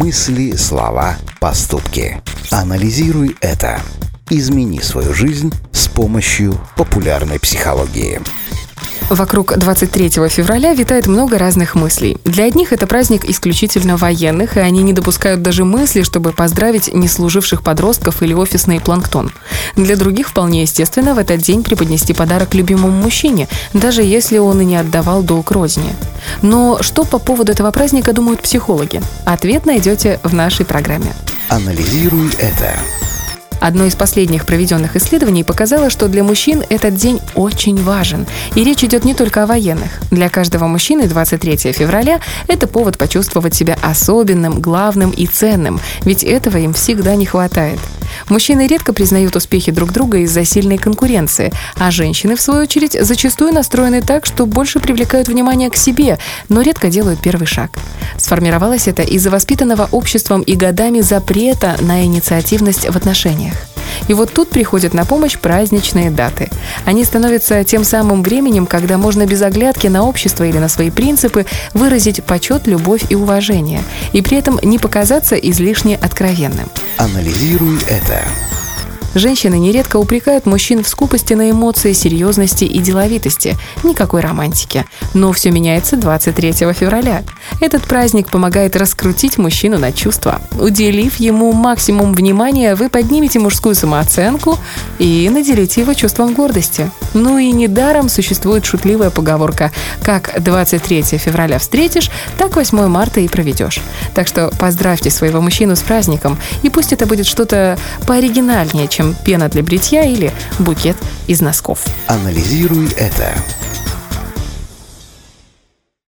Мысли, слова, поступки. Анализируй это. Измени свою жизнь с помощью популярной психологии. Вокруг 23 февраля витает много разных мыслей. Для одних это праздник исключительно военных, и они не допускают даже мысли, чтобы поздравить неслуживших подростков или офисный планктон. Для других вполне естественно в этот день преподнести подарок любимому мужчине, даже если он и не отдавал долг розни. Но что по поводу этого праздника думают психологи? Ответ найдете в нашей программе. Анализируй это. Одно из последних проведенных исследований показало, что для мужчин этот день очень важен. И речь идет не только о военных. Для каждого мужчины 23 февраля – это повод почувствовать себя особенным, главным и ценным, ведь этого им всегда не хватает. Мужчины редко признают успехи друг друга из-за сильной конкуренции, а женщины, в свою очередь, зачастую настроены так, что больше привлекают внимание к себе, но редко делают первый шаг. Сформировалось это из-за воспитанного обществом и годами запрета на инициативность в отношениях. И вот тут приходят на помощь праздничные даты. Они становятся тем самым временем, когда можно без оглядки на общество или на свои принципы выразить почет, любовь и уважение, и при этом не показаться излишне откровенным. Анализируй это. Женщины нередко упрекают мужчин в скупости на эмоции, серьезности и деловитости. Никакой романтики. Но все меняется 23 февраля. Этот праздник помогает раскрутить мужчину на чувства. Уделив ему максимум внимания, вы поднимете мужскую самооценку и наделите его чувством гордости. Ну и недаром существует шутливая поговорка «Как 23 февраля встретишь, так 8 марта и проведешь». Так что поздравьте своего мужчину с праздником, и пусть это будет что-то пооригинальнее, чем пена для бритья или букет из носков. Анализируй это.